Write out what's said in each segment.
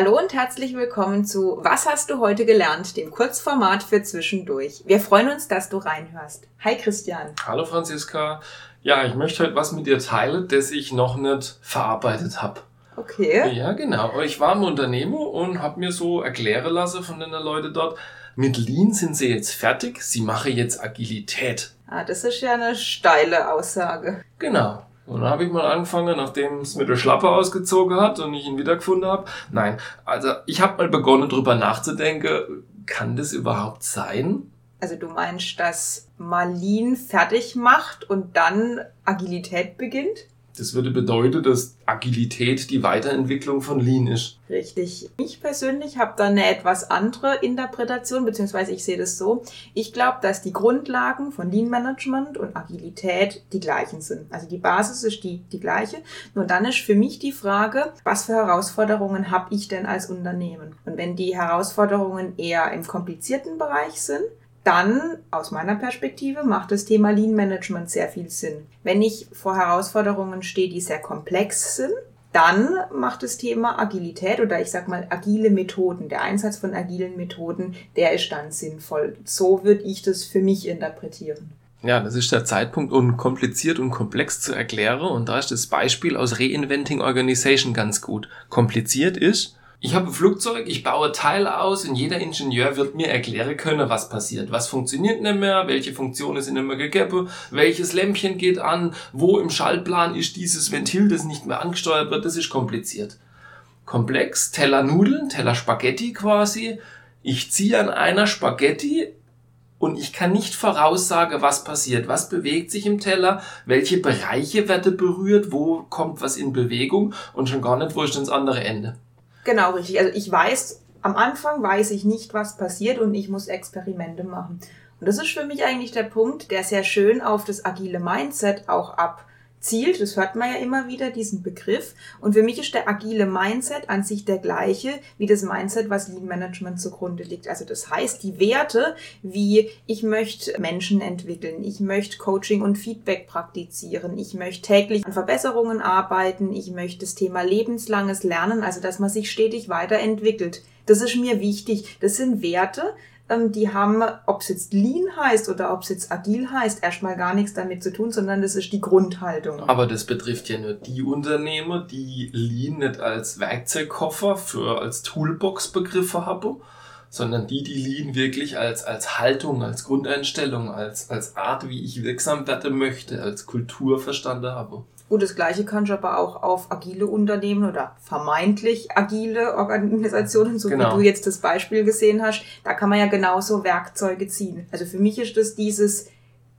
Hallo und herzlich willkommen zu Was hast du heute gelernt? Dem Kurzformat für zwischendurch. Wir freuen uns, dass du reinhörst. Hi Christian. Hallo Franziska. Ja, ich möchte heute was mit dir teilen, das ich noch nicht verarbeitet habe. Okay. Ja, genau. Ich war im Unternehmen und habe mir so erklären lassen von den Leuten dort, mit Lean sind sie jetzt fertig, sie machen jetzt Agilität. Ah, das ist ja eine steile Aussage. Genau. Und dann habe ich mal angefangen, nachdem es mit der Schlappe ausgezogen hat und ich ihn wiedergefunden habe. Nein, also ich habe mal begonnen, drüber nachzudenken, kann das überhaupt sein? Also du meinst, dass Marlin fertig macht und dann Agilität beginnt? Das würde bedeuten, dass Agilität die Weiterentwicklung von Lean ist. Richtig. Ich persönlich habe da eine etwas andere Interpretation, beziehungsweise ich sehe das so. Ich glaube, dass die Grundlagen von Lean Management und Agilität die gleichen sind. Also die Basis ist die, die gleiche. Nur dann ist für mich die Frage, was für Herausforderungen habe ich denn als Unternehmen? Und wenn die Herausforderungen eher im komplizierten Bereich sind, dann aus meiner Perspektive macht das Thema Lean Management sehr viel Sinn. Wenn ich vor Herausforderungen stehe, die sehr komplex sind, dann macht das Thema Agilität oder ich sag mal agile Methoden, der Einsatz von agilen Methoden, der ist dann sinnvoll. So würde ich das für mich interpretieren. Ja, das ist der Zeitpunkt, um kompliziert und komplex zu erklären. Und da ist das Beispiel aus Reinventing Organization ganz gut. Kompliziert ist, ich habe ein Flugzeug, ich baue Teile aus und jeder Ingenieur wird mir erklären können, was passiert. Was funktioniert nicht mehr, welche Funktionen sind nicht mehr gegeben, welches Lämpchen geht an, wo im Schaltplan ist dieses Ventil, das nicht mehr angesteuert wird. Das ist kompliziert. Komplex, Teller Nudeln, Teller Spaghetti quasi. Ich ziehe an einer Spaghetti und ich kann nicht voraussagen, was passiert, was bewegt sich im Teller, welche Bereiche werden berührt, wo kommt was in Bewegung und schon gar nicht, wo ist das andere Ende. Genau, richtig. Also ich weiß, am Anfang weiß ich nicht, was passiert und ich muss Experimente machen. Und das ist für mich eigentlich der Punkt, der sehr schön auf das agile Mindset auch ab zielt. Das hört man ja immer wieder, diesen Begriff. Und für mich ist der agile Mindset an sich der gleiche wie das Mindset, was Lean Management zugrunde liegt. Also das heißt, die Werte wie ich möchte Menschen entwickeln, ich möchte Coaching und Feedback praktizieren, ich möchte täglich an Verbesserungen arbeiten, ich möchte das Thema lebenslanges Lernen, also dass man sich stetig weiterentwickelt. Das ist mir wichtig. Das sind Werte, die haben, ob es jetzt Lean heißt oder ob es jetzt agil heißt, erstmal gar nichts damit zu tun, sondern das ist die Grundhaltung. Aber das betrifft ja nur die Unternehmer, die Lean nicht als Werkzeugkoffer für als Toolbox Begriffe haben, sondern die, die Lean wirklich als, als Haltung, als Grundeinstellung, als, als Art, wie ich wirksam werden möchte, als Kultur verstanden habe. Gut, das Gleiche kannst du aber auch auf agile Unternehmen oder vermeintlich agile Organisationen, so genau. wie du jetzt das Beispiel gesehen hast, da kann man ja genauso Werkzeuge ziehen. Also für mich ist das dieses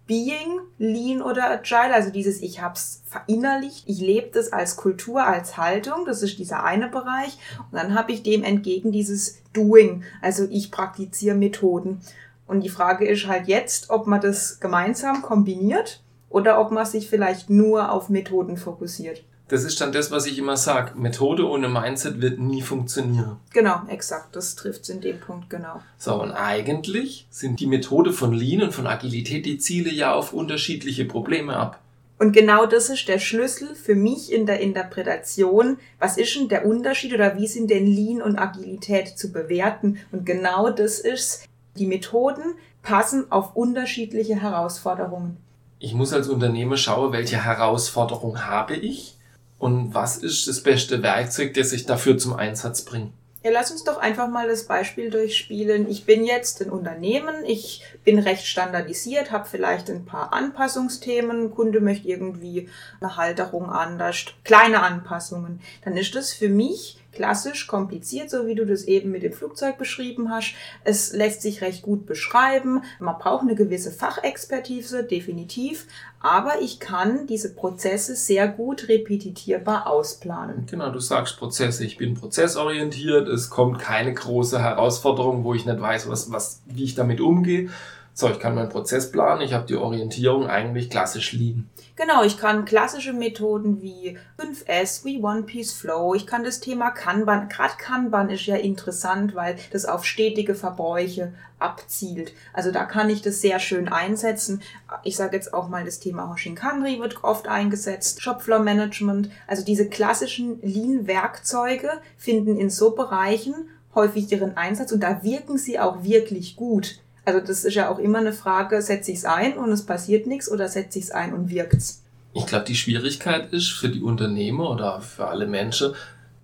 Being, Lean oder Agile, also dieses ich hab's verinnerlicht, ich lebe das als Kultur, als Haltung, das ist dieser eine Bereich und dann habe ich dem entgegen dieses Doing, also ich praktiziere Methoden. Und die Frage ist halt jetzt, ob man das gemeinsam kombiniert oder ob man sich vielleicht nur auf Methoden fokussiert. Das ist dann das, was ich immer sage. Methode ohne Mindset wird nie funktionieren. Genau, exakt. Das trifft es in dem Punkt genau. So, und eigentlich sind die Methode von Lean und von Agilität die Ziele ja auf unterschiedliche Probleme ab. Und genau das ist der Schlüssel für mich in der Interpretation. Was ist denn der Unterschied oder wie sind denn Lean und Agilität zu bewerten? Und genau das ist, die Methoden passen auf unterschiedliche Herausforderungen ich muss als Unternehmer schauen, welche Herausforderung habe ich und was ist das beste Werkzeug, das ich dafür zum Einsatz bringe. Ja, lass uns doch einfach mal das Beispiel durchspielen. Ich bin jetzt ein Unternehmen, ich bin recht standardisiert, habe vielleicht ein paar Anpassungsthemen, Kunde möchte irgendwie eine Halterung anders, kleine Anpassungen. Dann ist das für mich klassisch kompliziert, so wie du das eben mit dem Flugzeug beschrieben hast. Es lässt sich recht gut beschreiben. Man braucht eine gewisse Fachexpertise, definitiv. Aber ich kann diese Prozesse sehr gut repetitierbar ausplanen. Genau, du sagst Prozesse. Ich bin prozessorientiert. Es kommt keine große Herausforderung, wo ich nicht weiß, was, was, wie ich damit umgehe so, ich kann meinen Prozess planen, ich habe die Orientierung eigentlich klassisch liegen. Genau, ich kann klassische Methoden wie 5S, wie One Piece Flow, ich kann das Thema Kanban, gerade Kanban ist ja interessant, weil das auf stetige Verbräuche abzielt. Also da kann ich das sehr schön einsetzen. Ich sage jetzt auch mal, das Thema Hoshinkanri wird oft eingesetzt, Shopfloor Management. Also diese klassischen Lean-Werkzeuge finden in so Bereichen häufig ihren Einsatz und da wirken sie auch wirklich gut. Also das ist ja auch immer eine Frage, setze ich es ein und es passiert nichts oder setze ich es ein und wirkt's? Ich glaube, die Schwierigkeit ist für die Unternehmer oder für alle Menschen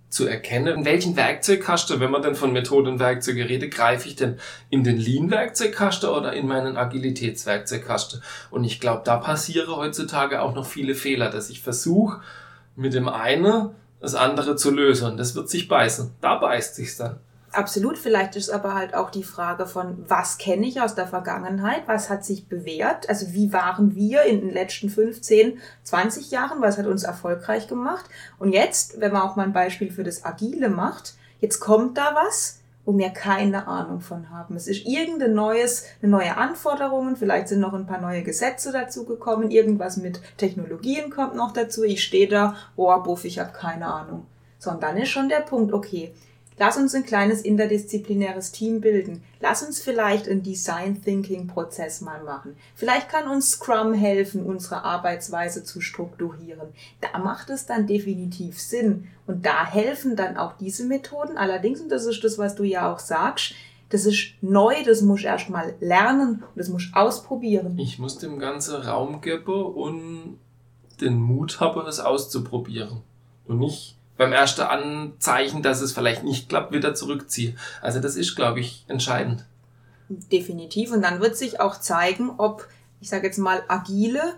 zu erkennen, in welchen Werkzeugkasten, wenn man denn von Methoden und Werkzeuge redet, greife ich denn in den Lean-Werkzeugkasten oder in meinen Agilitätswerkzeugkasten. Und ich glaube, da passieren heutzutage auch noch viele Fehler, dass ich versuche, mit dem einen das andere zu lösen. Das wird sich beißen. Da beißt sich's dann. Absolut, vielleicht ist aber halt auch die Frage von, was kenne ich aus der Vergangenheit, was hat sich bewährt, also wie waren wir in den letzten 15, 20 Jahren, was hat uns erfolgreich gemacht. Und jetzt, wenn man auch mal ein Beispiel für das Agile macht, jetzt kommt da was, wo wir keine Ahnung von haben. Es ist irgendein neues, eine neue Anforderungen, vielleicht sind noch ein paar neue Gesetze dazu gekommen, irgendwas mit Technologien kommt noch dazu. Ich stehe da, oh, buff, ich habe keine Ahnung. So, und dann ist schon der Punkt, okay, Lass uns ein kleines interdisziplinäres Team bilden. Lass uns vielleicht einen Design Thinking Prozess mal machen. Vielleicht kann uns Scrum helfen, unsere Arbeitsweise zu strukturieren. Da macht es dann definitiv Sinn. Und da helfen dann auch diese Methoden. Allerdings, und das ist das, was du ja auch sagst, das ist neu, das muss ich erst mal lernen und das muss ich ausprobieren. Ich muss dem ganzen Raum geben und den Mut haben, es auszuprobieren. Und nicht beim ersten Anzeichen, dass es vielleicht nicht klappt, wieder zurückziehe. Also das ist, glaube ich, entscheidend. Definitiv. Und dann wird sich auch zeigen, ob, ich sage jetzt mal, agile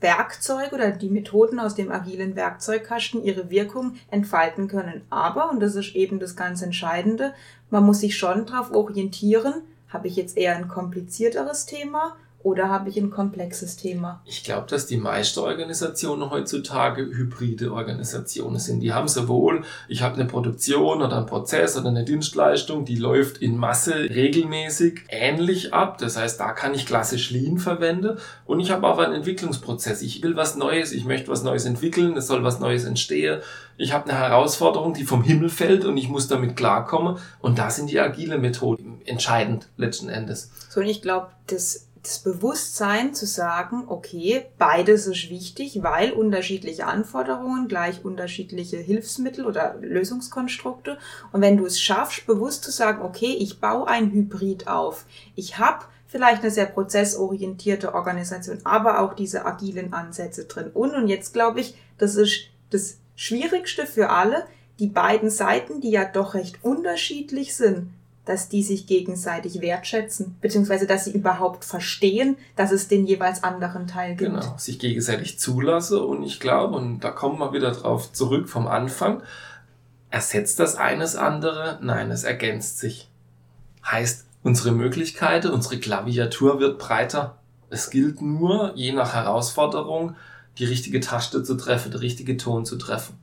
Werkzeuge oder die Methoden aus dem agilen Werkzeugkasten ihre Wirkung entfalten können. Aber, und das ist eben das ganz Entscheidende, man muss sich schon darauf orientieren, habe ich jetzt eher ein komplizierteres Thema oder habe ich ein komplexes Thema? Ich glaube, dass die meisten Organisationen heutzutage hybride Organisationen sind. Die haben sowohl, ich habe eine Produktion oder einen Prozess oder eine Dienstleistung, die läuft in Masse regelmäßig ähnlich ab. Das heißt, da kann ich klassisch Lean verwenden. Und ich habe aber einen Entwicklungsprozess. Ich will was Neues, ich möchte was Neues entwickeln, es soll was Neues entstehen. Ich habe eine Herausforderung, die vom Himmel fällt und ich muss damit klarkommen. Und da sind die agile Methoden entscheidend letzten Endes. So, und ich glaube, das das Bewusstsein zu sagen, okay, beides ist wichtig, weil unterschiedliche Anforderungen gleich unterschiedliche Hilfsmittel oder Lösungskonstrukte. Und wenn du es schaffst, bewusst zu sagen, okay, ich baue ein Hybrid auf, ich habe vielleicht eine sehr prozessorientierte Organisation, aber auch diese agilen Ansätze drin. Und, und jetzt glaube ich, das ist das Schwierigste für alle, die beiden Seiten, die ja doch recht unterschiedlich sind, dass die sich gegenseitig wertschätzen, beziehungsweise dass sie überhaupt verstehen, dass es den jeweils anderen Teil gibt. Genau, sich gegenseitig zulasse und ich glaube, und da kommen wir wieder drauf zurück vom Anfang, ersetzt das eines andere? Nein, es ergänzt sich. Heißt, unsere Möglichkeiten, unsere Klaviatur wird breiter. Es gilt nur, je nach Herausforderung, die richtige Taste zu treffen, den richtigen Ton zu treffen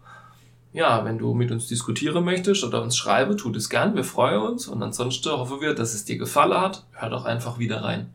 ja, wenn du mit uns diskutieren möchtest oder uns schreiben, tut es gern. Wir freuen uns. Und ansonsten hoffen wir, dass es dir gefallen hat. Hör doch einfach wieder rein.